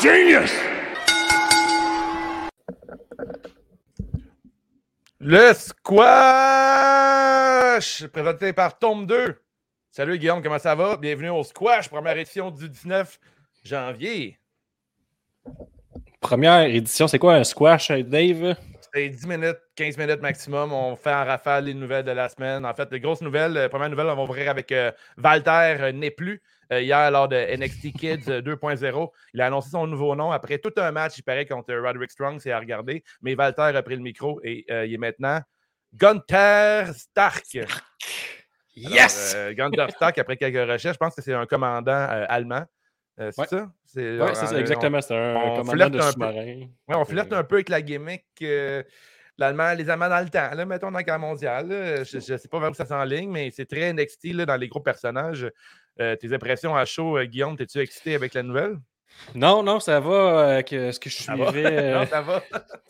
genius! Le squash présenté par Tome 2. Salut Guillaume, comment ça va? Bienvenue au squash, première édition du 19 janvier. Première édition, c'est quoi un squash, Dave? C'est 10 minutes, 15 minutes maximum. On fait en rafale les nouvelles de la semaine. En fait, les grosses nouvelles, la première nouvelle, on va ouvrir avec euh, Walter euh, n'est plus. Euh, hier, lors de NXT Kids 2.0, il a annoncé son nouveau nom. Après tout un match, il paraît contre Roderick Strong, c'est à regarder. Mais Walter a pris le micro et il est maintenant Gunther Stark. Yes! Gunther Stark, après quelques recherches, je pense que c'est un commandant allemand. c'est ça? Oui, c'est ça, exactement. C'est un commandant de sous-marin. On flirte un peu avec la gimmick. L'Allemand, les Allemands dans le temps, là, mettons dans la guerre mondiale. je ne sais pas vers où ça s'enligne, mais c'est très NXT dans les gros personnages. Euh, tes impressions à chaud, euh, Guillaume, es-tu excité avec la nouvelle? Non, non, ça va avec euh, ce que je suivais. non, ça va.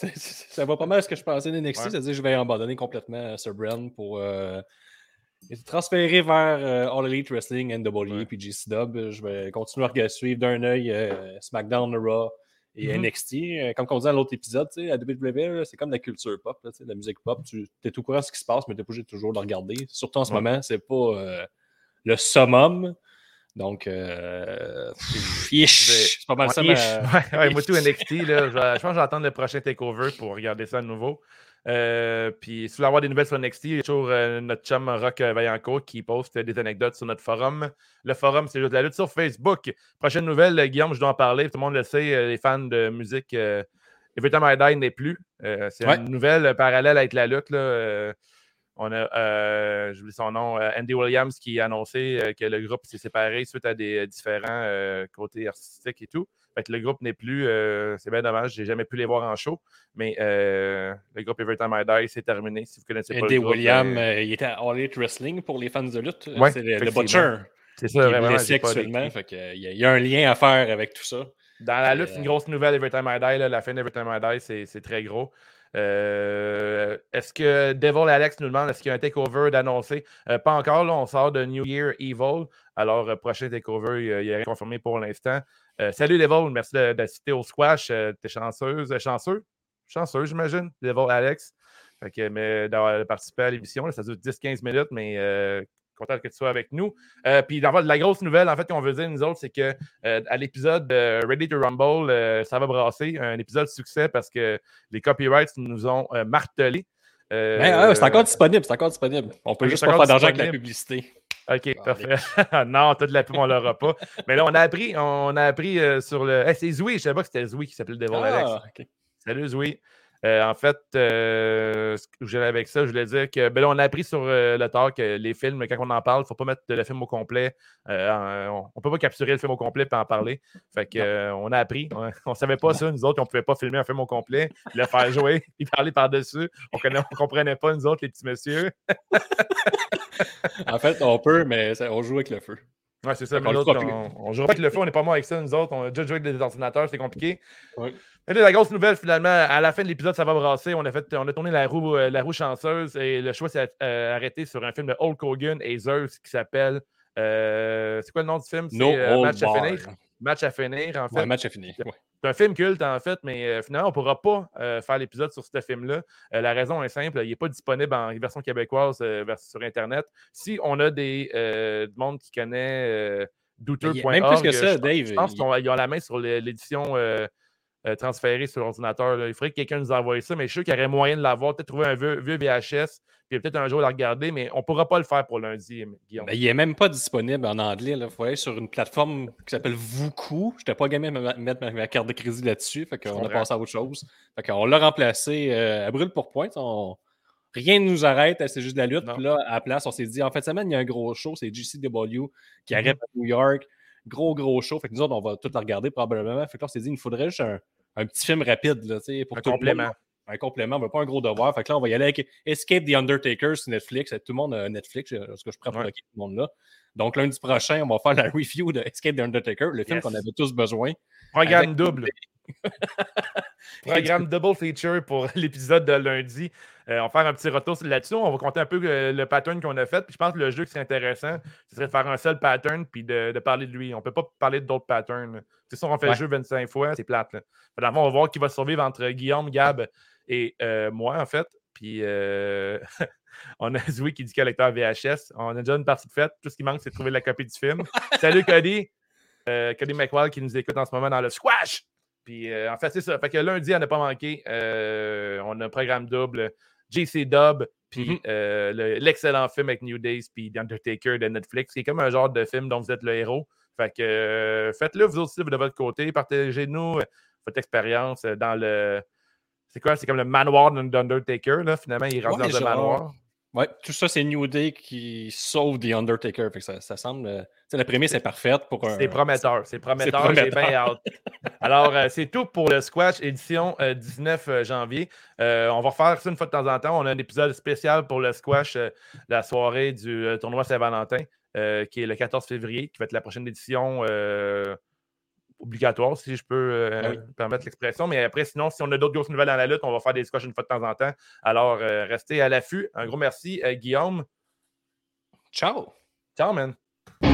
ça va pas mal ce que je pensais d'NXT, ouais. c'est-à-dire que je vais abandonner complètement ce brand pour être transféré vers All Elite Wrestling, NWE ouais. puis GCW. Je vais continuer à suivre d'un œil SmackDown, Raw et mm-hmm. NXT. Comme on disait dans l'autre épisode, à WWE, c'est comme la culture pop, là, la musique pop. Tu es au courant de ce qui se passe, mais tu obligé toujours de regarder. Surtout en ce moment, c'est pas le summum. Donc, euh, c'est pas mal ça. Ouais, ouais, moi, tout NXT, là, je, pense que j'attends le prochain takeover pour regarder ça à nouveau. Euh, puis, si vous voulez avoir des nouvelles sur NXT, il y a toujours euh, notre chum Rock Vaillancourt qui poste des anecdotes sur notre forum. Le forum, c'est juste la lutte sur Facebook. Prochaine nouvelle, Guillaume, je dois en parler. Tout le monde le sait, les fans de musique, Every Time I Die n'est plus. c'est une nouvelle parallèle avec la lutte. Là, on a, euh, j'oublie son nom, euh, Andy Williams qui a annoncé euh, que le groupe s'est séparé suite à des différents côtés artistiques et tout. Fait que le groupe n'est plus, c'est bien dommage, j'ai jamais pu les voir en show, mais le groupe Every I Die, c'est terminé. Si vous connaissez pas Andy le Williams, il était à All Elite Wrestling pour les fans de lutte. c'est le, Butcher. C'est ça, vraiment. actuellement. Fait il, y a, un lien à faire avec tout ça. Dans la lutte, c'est une grosse nouvelle, Every Time I Die. la fin d'Every Time I Die, c'est très gros. Euh, est-ce que Devil Alex nous demande est-ce qu'il y a un takeover d'annoncer euh, Pas encore, là, on sort de New Year Evil. Alors, euh, prochain takeover, il n'y a rien confirmé pour l'instant. salut Devil, merci d'assister au squash. T'es chanceuse, chanceux? Chanceux, j'imagine, Devil Alex. Fait mais d'avoir participé à l'émission, ça dure 10-15 minutes, mais content que tu sois avec nous. Euh, puis, la grosse nouvelle, en fait, qu'on veut dire, nous autres, c'est que euh, à l'épisode Ready to Rumble, euh, ça va brasser. Un épisode succès parce que les copyrights nous ont martelé. Ben, c'est encore disponible, c'est encore disponible. On peut juste pas faire d'argent avec la publicité. OK, parfait. non, toute la pub, on l'aura pas. Mais là, on a appris, on a appris sur le. c'est Zoui, je savais pas que c'était Zoui qui s'appelait Devil ah, Alex. Salut Zoui. Euh, en fait, euh, ce que j'allais avec ça, je voulais dire que ben là, on a appris sur euh, le tard que les films, quand on en parle, il ne faut pas mettre le film au complet. on ne peut pas capturer le film au complet et en parler. Fait que, on a appris. On ne savait pas ça, nous autres, on ne pouvait pas filmer un film au complet, le faire jouer, et parler par-dessus. On ne comprenait pas, nous autres, les petits messieurs. en fait, on peut, mais on joue avec le feu. Ouais, c'est ça. Mais on, on, joue avec le feu, on n'est pas moi avec ça, nous autres. On a déjà joué avec des ordinateurs, c'est compliqué. Ouais la grosse nouvelle, finalement, à la fin de l'épisode, ça va brasser. On a, fait, on a tourné la roue, euh, la roue chanceuse et le choix s'est euh, arrêté sur un film de Hulk Hogan et Zeus qui s'appelle. Euh, c'est quoi le nom du film? C'est Match à finir. Match à finir, en fait. match à finir. C'est un film culte, en fait, mais finalement, on ne pourra pas faire l'épisode sur ce film-là. la raison est simple, il n'est pas disponible en version québécoise sur Internet. Si on a des du monde qui connaît douteux.org, même plus que ça, Dave. Je pense qu'ils ont la main sur l'édition euh, transféré sur l'ordinateur. Il faudrait que quelqu'un nous envoie ça, mais je suis sûr qu'il y aurait moyen de l'avoir, peut-être trouver un vieux, VHS, puis peut-être un jour la regarder, mais on ne pourra pas le faire pour lundi, Guillaume. Ben, il n'est même pas disponible en anglais. Il faut aller sur une plateforme qui s'appelle Vuku. Je n'étais pas gagné à mettre ma, carte de crédit là-dessus, fait qu'on a passé à autre chose. Fait qu'on l'a remplacé euh, à brûle pour point. Rien ne nous arrête, c'est juste de la lutte. Puis là, à la place, on s'est dit, en fait, semaine, il y a un gros show, c'est GCW qui arrive mm-hmm. à New York. Gros, gros show. Fait que nous autres, on va tout la regarder probablement. Fait que là, on s'est dit, il faudrait juste un, un petit film rapide. Là, pour un complément. un complément, mais pas un gros devoir. Fait que là, on va y aller avec Escape the Undertaker sur Netflix. Tout le monde a Netflix, parce que je prends pour tout le monde là. Donc, lundi prochain, on va faire la review de Escape the Undertaker, le film qu'on avait tous besoin. Programme double. Programme double feature pour l'épisode de lundi. on va faire un petit retour là-dessus. On va compter un peu le, pattern qu'on a fait. Puis je pense que le jeu qui serait intéressant, ce serait de faire un seul pattern puis de, parler de lui. On ne peut pas parler d'autres patterns. C'est sûr, on fait le jeu 25 fois, c'est plate. Là. on va voir qui va survivre entre Guillaume, Gab et moi, en fait. Puis on a Zoui qui dit qu'il lecteur VHS. On a déjà une partie de faite. Tout ce qui manque, c'est de trouver la copie du film. Salut Cody. Cody McWall qui nous écoute en ce moment dans le squash. Puis en fait, c'est ça. Fait que lundi, on n'a pas manqué. on a un programme double. JC Dub, puis mm-hmm. l'excellent film avec New Days, puis The Undertaker de Netflix, qui est comme un genre de film dont vous êtes le héros. Fait que faites-le vous aussi de votre côté. Partagez-nous votre expérience dans le c'est quoi? C'est comme le manoir d'Undertaker, là. Finalement, il rentre dans le manoir. Ouais, tout ça, c'est New Day qui sauve The Undertaker. Fait que ça, ça semble. Euh, la prémisse est parfaite pour un. C'est prometteur. C'est prometteur. J'ai bien hâte. Alors, euh, c'est tout pour le Squash édition 19 euh, janvier. on va refaire ça une fois de temps en temps. On a un épisode spécial pour le Squash, la soirée du tournoi Saint-Valentin, qui est le 14 février, qui va être la prochaine édition obligatoire, si je peux euh, ah permettre l'expression. Mais après, sinon, si on a d'autres grosses nouvelles dans la lutte, on va faire des squash une fois de temps en temps. Alors, euh, restez à l'affût. Un gros merci, euh, Guillaume. Ciao. Ciao, man. C'est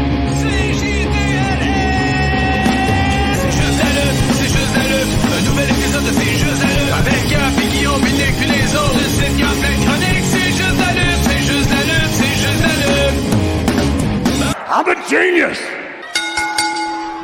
juste la lutte, c'est juste la lutte. Un nouvel épisode de C'est juste la lutte. Avec Gap et Guillaume, Nick puis les autres. Le site Gap, chronique. C'est juste la lutte, c'est juste la lutte, c'est juste la lutte. I'm a genius!